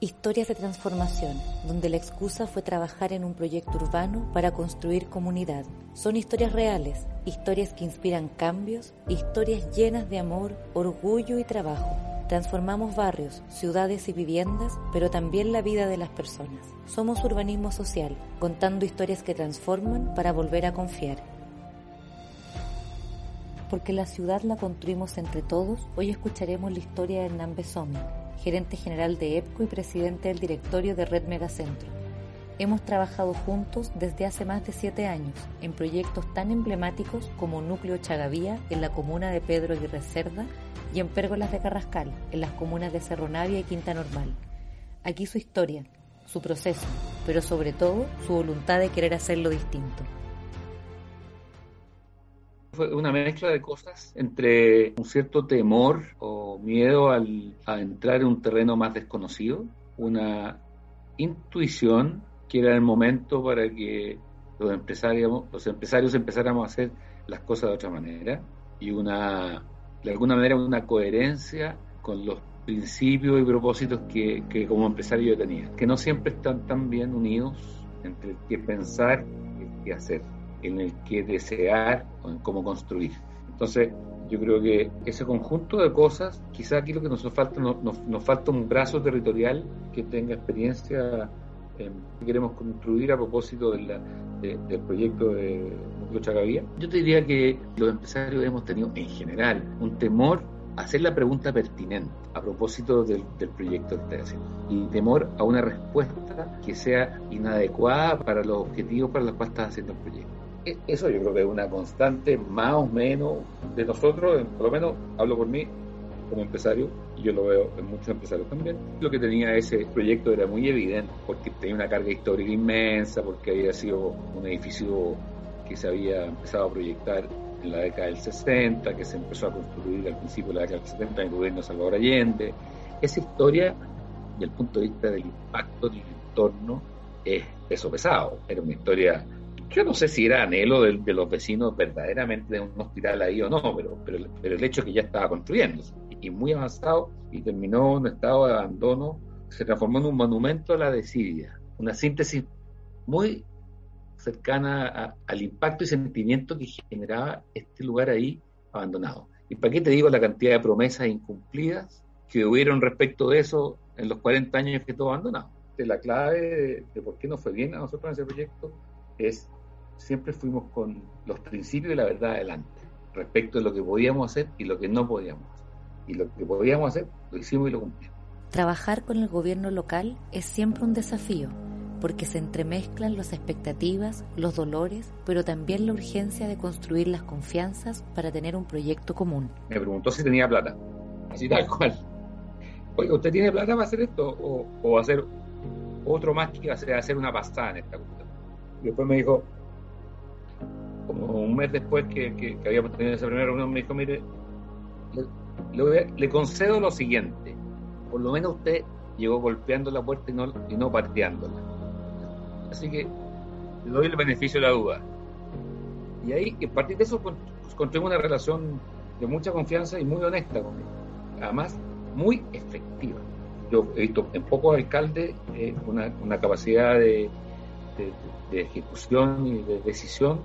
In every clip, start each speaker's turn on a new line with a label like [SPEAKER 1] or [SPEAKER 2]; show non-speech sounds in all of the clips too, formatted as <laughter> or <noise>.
[SPEAKER 1] Historias de transformación, donde la excusa fue trabajar en un proyecto urbano para construir comunidad. Son historias reales, historias que inspiran cambios, historias llenas de amor, orgullo y trabajo. Transformamos barrios, ciudades y viviendas, pero también la vida de las personas. Somos urbanismo social, contando historias que transforman para volver a confiar. Porque la ciudad la construimos entre todos, hoy escucharemos la historia de Hernán Besomi, gerente general de EPCO y presidente del directorio de Red Megacentro. Hemos trabajado juntos desde hace más de siete años en proyectos tan emblemáticos como Núcleo Chagavía en la comuna de Pedro Aguirre Cerda y en Pérgolas de Carrascal en las comunas de Cerro Navia y Quinta Normal. Aquí su historia, su proceso, pero sobre todo su voluntad de querer hacerlo distinto
[SPEAKER 2] fue una mezcla de cosas entre un cierto temor o miedo al, a entrar en un terreno más desconocido, una intuición que era el momento para que los empresarios, los empresarios empezáramos a hacer las cosas de otra manera y una, de alguna manera, una coherencia con los principios y propósitos que, que como empresario yo tenía, que no siempre están tan bien unidos entre el que pensar y el que hacer en el que desear o en cómo construir. Entonces, yo creo que ese conjunto de cosas, quizá aquí lo que nos falta, nos, nos, falta un brazo territorial que tenga experiencia que queremos construir a propósito de del proyecto de Núcleo Chagavía. Yo te diría que los empresarios hemos tenido en general un temor a hacer la pregunta pertinente a propósito del, del proyecto que está haciendo y temor a una respuesta que sea inadecuada para los objetivos para los cuales estás haciendo el proyecto. E, eso yo creo que es una constante más o menos de nosotros, por lo menos hablo por mí como empresario, y yo lo veo en muchos empresarios también. Lo que tenía ese proyecto era muy evidente, porque tenía una carga histórica inmensa, porque había sido un edificio que se había empezado a proyectar en la década del 60, que se empezó a construir al principio de la década del 70 en el gobierno de Salvador Allende. Esa historia, desde el punto de vista del impacto del entorno, es peso pesado. Era una historia yo no sé si era anhelo de, los vecinos verdaderamente de un hospital ahí o no, pero, pero, el hecho es que ya estaba construyéndose y muy avanzado y terminó en un estado de abandono, se transformó en un monumento a la desidia, una síntesis muy cercana al impacto y sentimiento que generaba este lugar ahí abandonado. ¿Y para qué te digo la cantidad de promesas incumplidas que hubieron respecto de eso en los 40 años que estuvo abandonado? La clave de, de por qué no fue bien a nosotros en ese proyecto es siempre fuimos con los principios y la verdad adelante, respecto de lo que podíamos hacer y lo que no podíamos hacer. Y lo que podíamos hacer, lo hicimos y lo cumplimos.
[SPEAKER 1] Trabajar con el gobierno local es siempre un desafío, porque se entremezclan las expectativas, los dolores, pero también la urgencia de construir las confianzas para tener un proyecto común.
[SPEAKER 2] Me preguntó si tenía plata, así tal cual. Oye, ¿usted tiene plata para hacer esto? ¿O, o hacer otro más que hacer, hacer una pasada en esta cuestión? Y después me dijo, como un mes después que, que, habíamos tenido esa primera reunión, me dijo, mire, le, concedo lo siguiente, por lo menos usted llegó golpeando la puerta y no, y no pateándola. Así que le doy el beneficio de la duda. Y ahí, a partir de eso, pues, construimos una relación de mucha confianza y muy honesta con él. Además, muy efectiva. Yo he visto en pocos alcaldes eh, una, una, capacidad de, de, ejecución y de decisión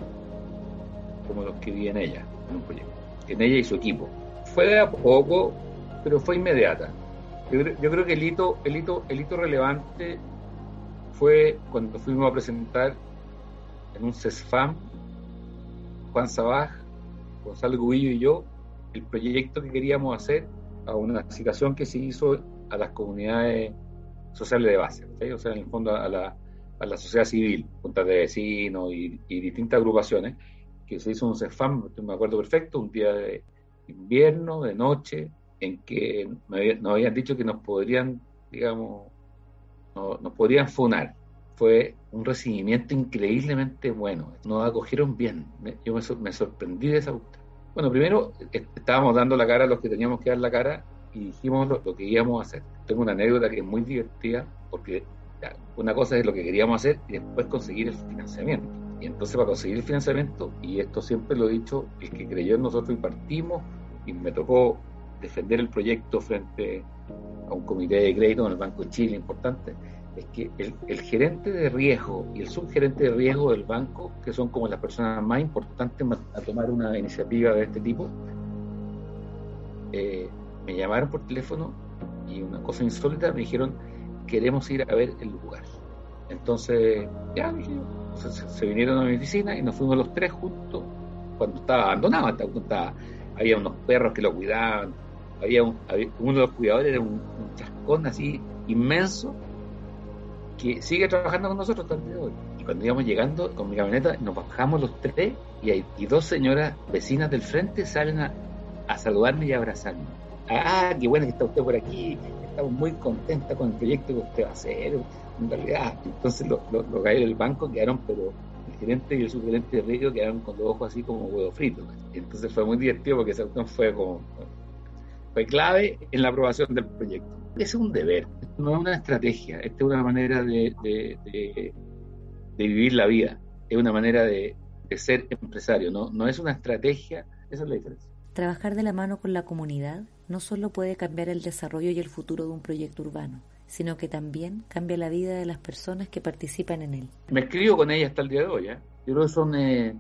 [SPEAKER 2] como los que vi en ella, en un proyecto, en ella y su equipo. Fue de a poco, pero fue inmediata. Yo, creo que el hito, el, hito, el hito relevante fue cuando fuimos a presentar en un CESFAM, Juan Sabaj, Gonzalo Gubillo y yo, el proyecto que queríamos hacer a una citación que se hizo a las comunidades sociales de base, o sea, en el fondo a la, a la sociedad civil, juntas de vecinos y distintas agrupaciones, que se hizo un CEFAM, me acuerdo perfecto, un día de invierno, de noche, en que nos habían dicho que nos podrían, digamos, nos podrían funar. Fue un recibimiento increíblemente bueno, nos acogieron bien, yo me, sorprendí de esa Bueno, primero estábamos dando la cara a los que teníamos que dar la cara y dijimos lo que íbamos a hacer. Tengo una anécdota que es muy divertida porque una cosa es lo que queríamos hacer y después conseguir el financiamiento y entonces para conseguir el financiamiento, y esto siempre lo he dicho, el que creyó en nosotros y partimos, y me tocó defender el proyecto frente a un comité de crédito en el Banco de Chile importante, es que el, gerente de riesgo y el subgerente de riesgo del banco, que son como las personas más importantes a tomar una iniciativa de este tipo, eh, me llamaron por teléfono y una cosa insólita me dijeron, queremos ir a ver el lugar. Entonces, ya, se, vinieron a mi oficina y nos fuimos los tres juntos cuando estaba abandonado, estaba, había unos perros que lo cuidaban, había, uno de los cuidadores era un, chascón así inmenso que sigue trabajando con nosotros de hoy. Y cuando íbamos llegando con mi camioneta, nos bajamos los tres y, hay, y dos señoras vecinas del frente salen a, a saludarme y abrazarme. Ah, qué bueno que está usted por aquí, estamos muy contentos con el proyecto que usted va a hacer, en realidad. Entonces los lo, lo del banco quedaron, pero el gerente y el subgerente de riesgo quedaron con los ojos así como huevo frito. Entonces fue muy divertido porque esa fue como fue clave en la aprobación del proyecto. Es un deber, no es una estrategia, esta es una manera de, de, vivir la vida, es una manera de, ser empresario, no, no es una estrategia, esa es la diferencia.
[SPEAKER 1] Trabajar de la mano con la comunidad no solo puede cambiar el desarrollo y el futuro de un proyecto urbano, sino que también cambia la vida de las personas que participan en él.
[SPEAKER 2] Me escribo con ella hasta el día de hoy. ¿eh? Yo creo que son, eh,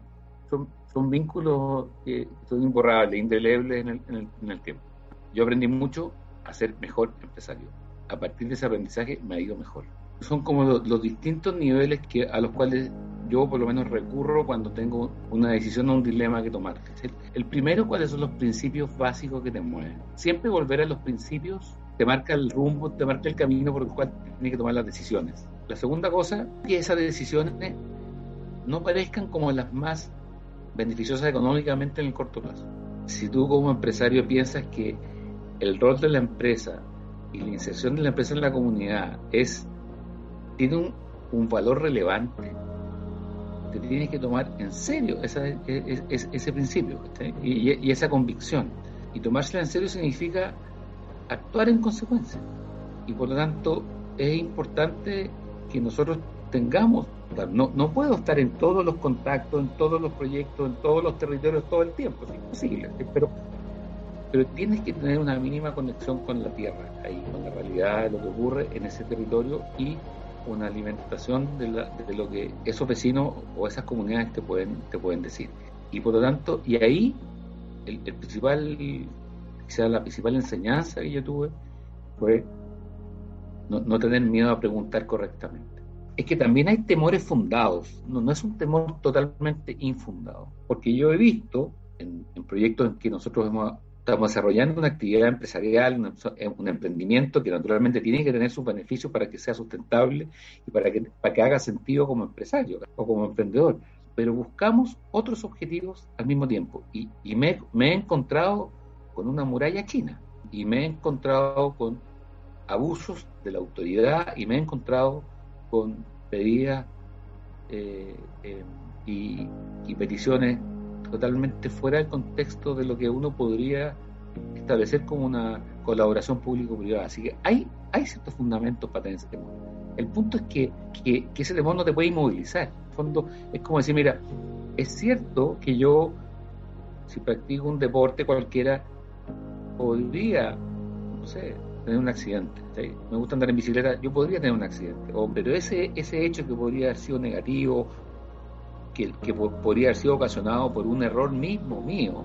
[SPEAKER 2] son, son, vínculos que son imborrables, indelebles en el, en, el, tiempo. Yo aprendí mucho a ser mejor empresario. A partir de ese aprendizaje me ha ido mejor. Son como los, distintos niveles que, a los cuales yo por lo menos recurro cuando tengo una decisión o un dilema que tomar. El, primero, cuáles son los principios básicos que te mueven. Siempre volver a los principios te marca el rumbo, te marca el camino por el cual tienes que tomar las decisiones. La segunda cosa, que esas decisiones no parezcan como las más beneficiosas económicamente en el corto plazo. Si tú como empresario piensas que el rol de la empresa y la inserción de la empresa en la comunidad es tiene un, un valor relevante, te tienes que tomar en serio esa, e, e, ese principio y, y esa convicción. Y tomársela en serio significa actuar en consecuencia. Y por lo tanto es importante que nosotros tengamos, no, no puedo estar en todos los contactos, en todos los proyectos, en todos los territorios todo el tiempo, es imposible, pero, pero tienes que tener una mínima conexión con la tierra, ahí, con la realidad de lo que ocurre en ese territorio y una alimentación de, de lo que esos vecinos o esas comunidades te pueden, te pueden decir. Y por lo tanto, y ahí el, principal quizás la principal enseñanza que yo tuve fue no, tener miedo a preguntar correctamente. Es que también hay temores fundados, no, es un temor totalmente infundado, porque yo he visto en, proyectos en que nosotros estamos desarrollando una actividad empresarial, un, emprendimiento que naturalmente tiene que tener sus beneficios para que sea sustentable y para que, para que haga sentido como empresario o como emprendedor. Pero buscamos otros objetivos al mismo tiempo. Y, me, me he encontrado con una muralla china y me he encontrado con abusos de la autoridad y me he encontrado con pedidas eh, eh, y, peticiones totalmente fuera del contexto de lo que uno podría establecer como una colaboración público-privada. Así que hay, hay ciertos fundamentos para tener ese temor. El punto es que, que, ese temor no te puede inmovilizar. En el fondo, es como decir, mira, es cierto que yo, si practico un deporte cualquiera, podría, no sé, tener un accidente. Me gusta andar en bicicleta, yo podría tener un accidente. O, pero ese, ese hecho que podría haber sido negativo, que, que podría haber sido ocasionado por un error mismo mío,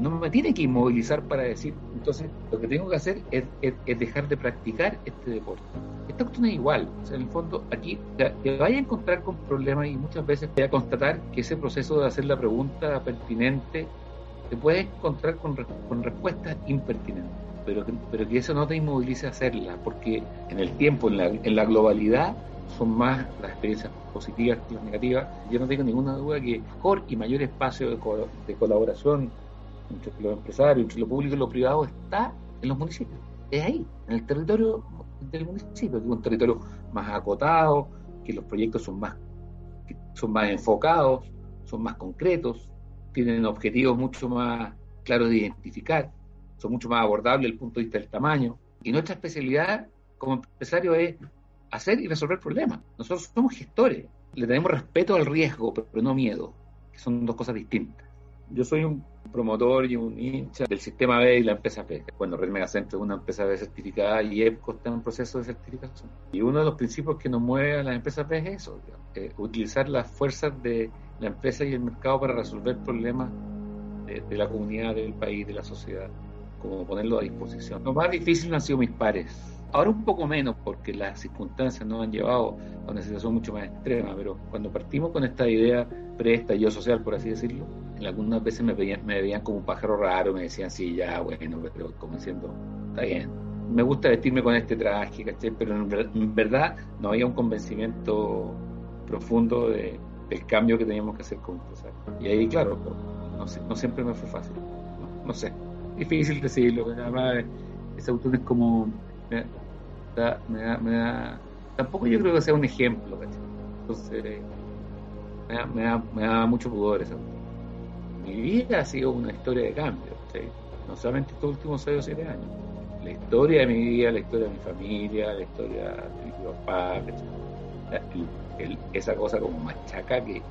[SPEAKER 2] no me tiene que inmovilizar para decir, entonces lo que tengo que hacer es, es, dejar de practicar este deporte. Esta cuestión es igual, o sea, en el fondo aquí te, vaya a encontrar con problemas y muchas veces te voy a constatar que ese proceso de hacer la pregunta pertinente te puedes encontrar con, con respuestas impertinentes, pero pero que eso no te inmovilice a hacerla, porque en el tiempo, en la, en la globalidad, son más las experiencias positivas que las negativas. Yo no tengo ninguna duda que mejor y mayor espacio de, de colaboración entre los empresarios, entre lo público y lo privado está en los municipios. Es ahí, en el territorio del municipio, que es un territorio más acotado, que los proyectos son más, son más enfocados, son más concretos, tienen objetivos mucho más claros de identificar, son mucho más abordables desde el punto de vista del tamaño. Y nuestra especialidad como empresario es hacer y resolver problemas. Nosotros somos gestores, le tenemos respeto al riesgo, pero no miedo, son dos cosas distintas. Yo soy un promotor y un hincha del sistema B y la empresa P. Bueno, Red Megacentro es una empresa B certificada y EPCO está en proceso de certificación. Y uno de los principios que nos mueve a las empresas B es eso, eh, utilizar las fuerzas de la empresa y el mercado para resolver problemas de, de la comunidad, del país, de la sociedad, como ponerlo a disposición. Lo más difícil han sido mis pares Ahora un poco menos porque las circunstancias nos han llevado a una situación mucho más extrema, pero cuando partimos con esta idea pre-estallido social, por así decirlo, en algunas veces me veían, me veían como un pájaro raro, me decían, sí, ya, bueno, pero como diciendo, está bien. Me gusta vestirme con este traje, ¿caché? Pero en, verdad no había un convencimiento profundo de, del cambio que teníamos que hacer como empresario. Y ahí, claro, no, no siempre me fue fácil. No, sé, difícil decirlo, además ese autor es como me da, me da, tampoco yo creo que sea un ejemplo, Entonces, me da, mucho pudor eso. Mi vida ha sido una historia de cambio, no solamente estos últimos 6 o 7 años. La historia de mi vida, la historia de mi familia, la historia de mi papá, esa cosa como machaca que,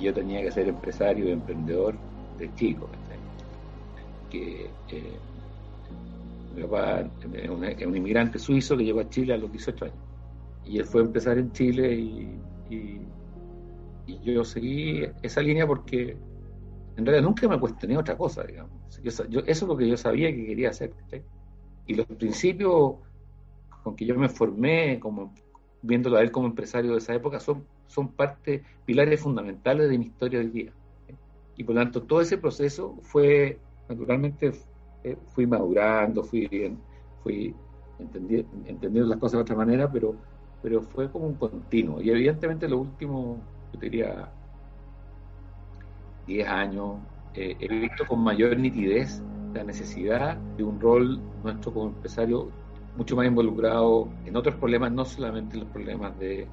[SPEAKER 2] yo tenía que ser empresario y emprendedor de chico. Que, eh, mi papá es un, inmigrante suizo que llegó a Chile a los 18 años. Y él fue a empezar en Chile y, y, yo seguí esa línea porque en realidad nunca me cuestioné otra cosa, digamos. Yo, eso es lo que yo sabía que quería hacer. Y los principios con que yo me formé, como viéndolo a él como empresario de esa época, son, son parte, pilares fundamentales de mi historia hoy día. Y por lo tanto, todo ese proceso fue, naturalmente, eh, fui madurando, fui, fui entendiendo, las cosas de otra manera, pero, pero fue como un continuo. Y evidentemente lo último, yo diría, 10 años, eh, he visto con mayor nitidez la necesidad de un rol nuestro como empresario mucho más involucrado en otros problemas, no solamente en los problemas de,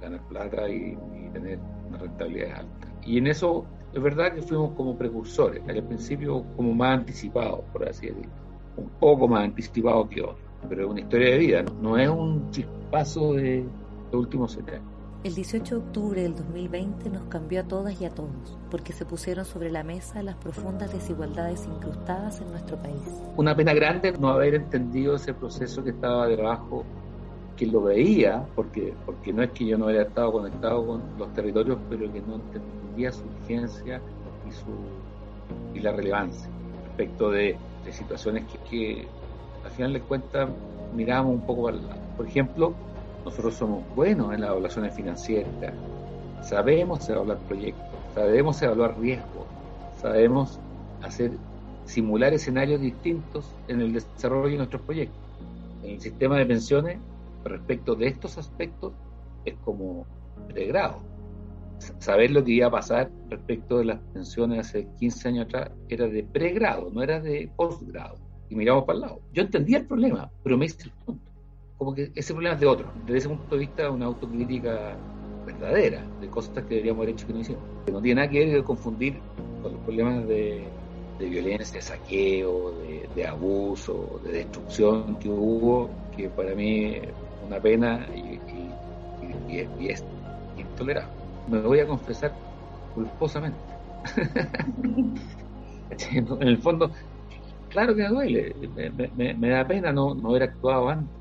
[SPEAKER 2] ganar plata y, tener una rentabilidad alta. Y en eso es verdad que fuimos como precursores, al principio como más anticipados, por así decirlo, un poco más anticipados que otros, pero es una historia de vida, no, es un chispazo de los últimos años.
[SPEAKER 1] El 18 de octubre del 2020 nos cambió a todas y a todos, porque se pusieron sobre la mesa las profundas desigualdades incrustadas en nuestro país.
[SPEAKER 2] Una pena grande no haber entendido ese proceso que estaba debajo, que lo veía, porque, porque no es que yo no haya estado conectado con los territorios, pero que no entendía su urgencia y, su, y la relevancia respecto de, situaciones que, al final de cuentas miramos un poco al lado. Por ejemplo, nosotros somos buenos en las evaluaciones financieras, sabemos evaluar proyectos, sabemos evaluar riesgos, sabemos hacer simular escenarios distintos en el desarrollo de nuestros proyectos. En el sistema de pensiones, respecto de estos aspectos, es como pregrado saber lo que iba a pasar respecto de las pensiones hace 15 años atrás era de pregrado, no era de postgrado. Y miramos para el lado. Yo entendía el problema, pero me hice el punto. Como que ese problema es de otro. Desde ese punto de vista, una autocrítica verdadera de cosas que deberíamos haber hecho que no hicimos. Que no tiene nada que ver con confundir con los problemas de, violencia, de saqueo, de, abuso, de destrucción que hubo, que para mí una pena y, y es intolerable me voy a confesar culposamente. <laughs> en el fondo, claro que me duele, me, da pena no, no, haber actuado antes,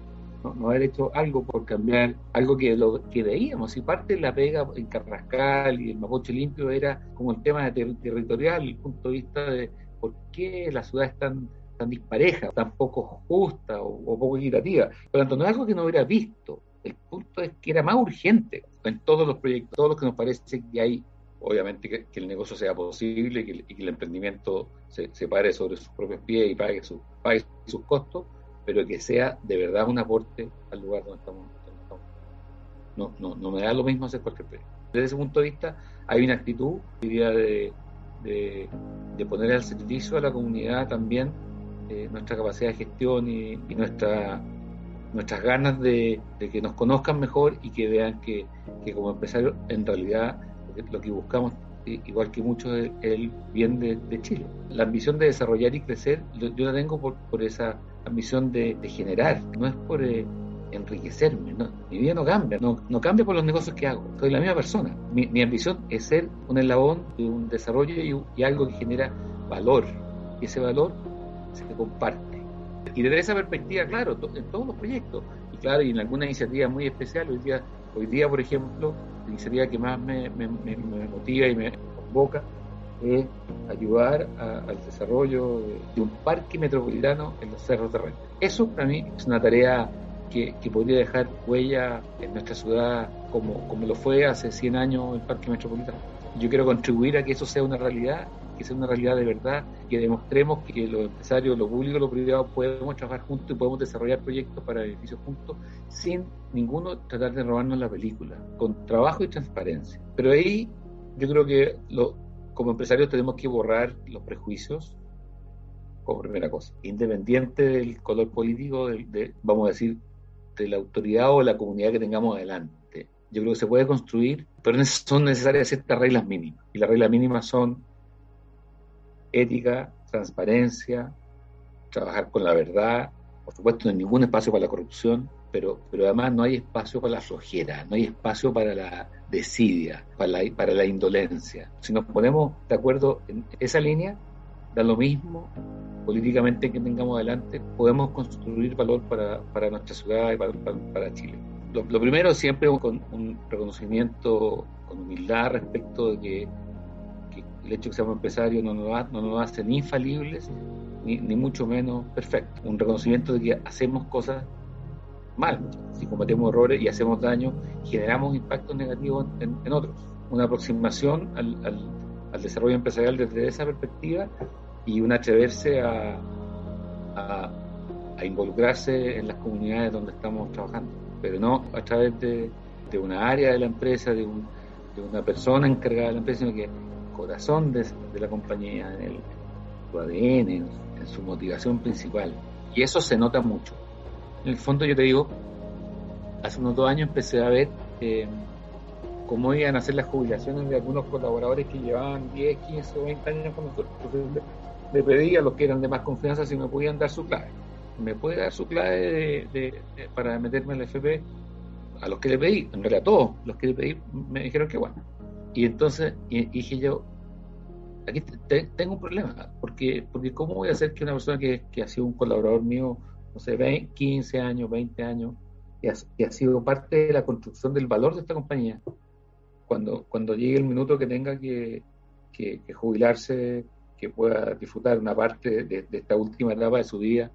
[SPEAKER 2] no, haber hecho algo por cambiar, algo que lo que veíamos. Y parte de la pega en Carrascal y el Mapoche Limpio era como el tema territorial, el punto de vista de por qué la ciudad es tan, tan dispareja, tan poco justa o, poco equitativa. Por lo tanto, no es algo que no hubiera visto, el punto es que era más urgente en todos los proyectos, todos los que nos parece que hay, obviamente, que, el negocio sea posible y que, el emprendimiento se, pare sobre sus propios pies y pague, su, pague sus costos, pero que sea de verdad un aporte al lugar donde estamos. No, no, no me da lo mismo hacer cualquier proyecto. Desde ese punto de vista, hay una actitud, diría, de, de, poner al servicio a la comunidad también eh, nuestra capacidad de gestión y nuestra nuestras ganas de, que nos conozcan mejor y que vean que, como empresarios en realidad lo que buscamos, igual que muchos, es el bien de, Chile. La ambición de desarrollar y crecer, yo la tengo por, esa ambición de, generar, no es por eh, enriquecerme, mi vida no cambia, no, no, cambia por los negocios que hago, soy la misma persona. Mi, ambición es ser un eslabón de un desarrollo y, y algo que genera valor. Y ese valor se comparte. Y desde esa perspectiva, claro, en todos los proyectos, y claro, y en alguna iniciativa muy especial, hoy día, hoy día por ejemplo, la iniciativa que más me, motiva y me convoca es ayudar al desarrollo de, un parque metropolitano en los cerros de Renca. Eso para mí es una tarea que, que, podría dejar huella en nuestra ciudad como, como lo fue hace 100 años el parque metropolitano. Yo quiero contribuir a que eso sea una realidad que sea una realidad de verdad, que demostremos que los empresarios, lo público lo privado podemos trabajar juntos y podemos desarrollar proyectos para beneficios juntos sin ninguno tratar de robarnos la película, con trabajo y transparencia. Pero ahí yo creo que lo, como empresarios tenemos que borrar los prejuicios como primera cosa, independiente del color político, de, vamos a decir, de la autoridad o la comunidad que tengamos adelante. Yo creo que se puede construir, pero son necesarias ciertas reglas mínimas. Y las reglas mínimas son ética, transparencia, trabajar con la verdad, por supuesto no hay ningún espacio para la corrupción, pero, pero además no hay espacio para la flojera, no hay espacio para la desidia, para la, para la indolencia. Si nos ponemos de acuerdo en esa línea, da lo mismo políticamente que tengamos adelante, podemos construir valor para, para nuestra ciudad y para, para, Chile. Lo, lo, primero siempre con un reconocimiento, con humildad respecto de que el hecho que seamos empresarios no nos, no nos hace ni infalibles, ni, ni, mucho menos perfectos. Un reconocimiento de que hacemos cosas mal, si cometemos errores y hacemos daño, generamos impactos negativos en, otros. Una aproximación al, al, desarrollo empresarial desde esa perspectiva y un atreverse a, a, a, involucrarse en las comunidades donde estamos trabajando, pero no a través de, de una área de la empresa, de, un, de una persona encargada de la empresa, sino que corazón de, la compañía, en el, su ADN, en, su motivación principal. Y eso se nota mucho. En el fondo yo te digo, hace unos dos años empecé a ver eh, cómo iban a ser las jubilaciones de algunos colaboradores que llevaban 10, 15 o 20 años con nosotros. Entonces le, pedí a los que eran de más confianza si me podían dar su clave. ¿Me puede dar su clave para meterme en el FP? A los que le pedí, en realidad a todos los que le pedí me dijeron que bueno. Y entonces dije yo, aquí tengo un problema, porque, porque ¿cómo voy a hacer que una persona que, que ha sido un colaborador mío, no sé, 20, 15 años, 20 años, que ha, que ha, sido parte de la construcción del valor de esta compañía, cuando, cuando llegue el minuto que tenga que, que, jubilarse, que pueda disfrutar una parte de, esta última etapa de su vida,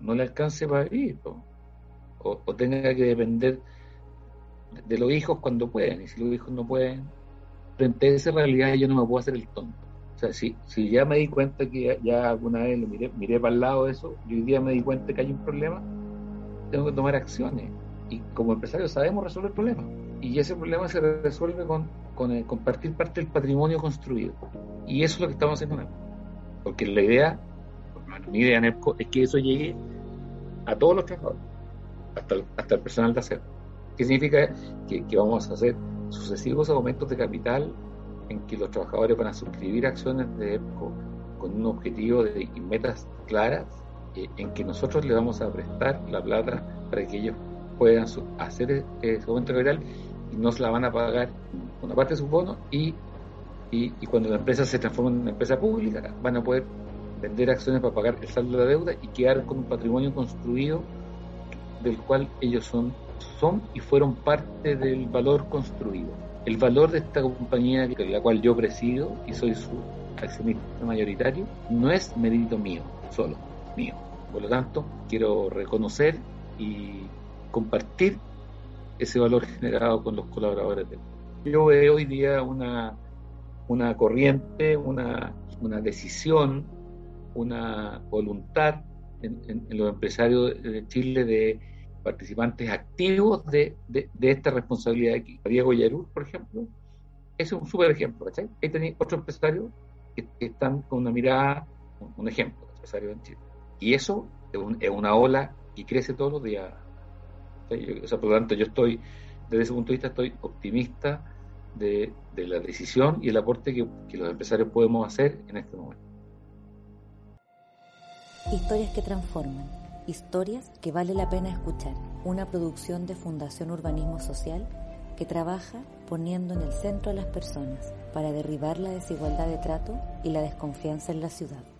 [SPEAKER 2] no le alcance para vivir, o, o tenga que depender de los hijos cuando pueden, y si los hijos no pueden, frente a esa realidad yo no me puedo hacer el tonto. O sea, si, si ya me di cuenta que ya, alguna vez lo miré, miré para el lado de eso, y hoy día me di cuenta que hay un problema, tengo que tomar acciones. Y como empresario sabemos resolver problemas. Y ese problema se resuelve con, con compartir parte del patrimonio construido. Y eso es lo que estamos haciendo en Porque la idea, mi idea EPCO es que eso llegue a todos los trabajadores, hasta el, hasta el personal de acero. ¿Qué significa? Que vamos a hacer sucesivos aumentos de capital en que los trabajadores van a suscribir acciones de EPCO con un objetivo de, y metas claras eh, en que nosotros le vamos a prestar la plata para que ellos puedan hacer ese aumento capital y nos la van a pagar una parte de sus bonos y, y, cuando la empresa se transforme en una empresa pública van a poder vender acciones para pagar el saldo de la deuda y quedar con un patrimonio construido del cual ellos son son y fueron parte del valor construido. El valor de esta compañía, la cual yo presido y soy su accionista mayoritario, no es mérito mío, solo mío. Por lo tanto, quiero reconocer y compartir ese valor <laughs> generado con los colaboradores. De yo veo hoy día una, una corriente, una, una decisión, una voluntad en los empresarios de Chile de participantes activos de, de, esta responsabilidad aquí. Diego Yarur, por ejemplo, es un súper ejemplo, ¿cachai? Ahí tenéis otros empresarios que, están con una mirada, un, ejemplo de empresarios en Chile. Y eso es, una ola que crece todos los días. O sea, por lo tanto, yo estoy, desde ese punto de vista, estoy optimista de, de la decisión y el aporte que, que los empresarios podemos hacer en este momento.
[SPEAKER 1] Historias que transforman Historias que vale la pena escuchar. Una producción de Fundación Urbanismo Social que trabaja poniendo en el centro a las personas para derribar la desigualdad de trato y la desconfianza en la ciudad.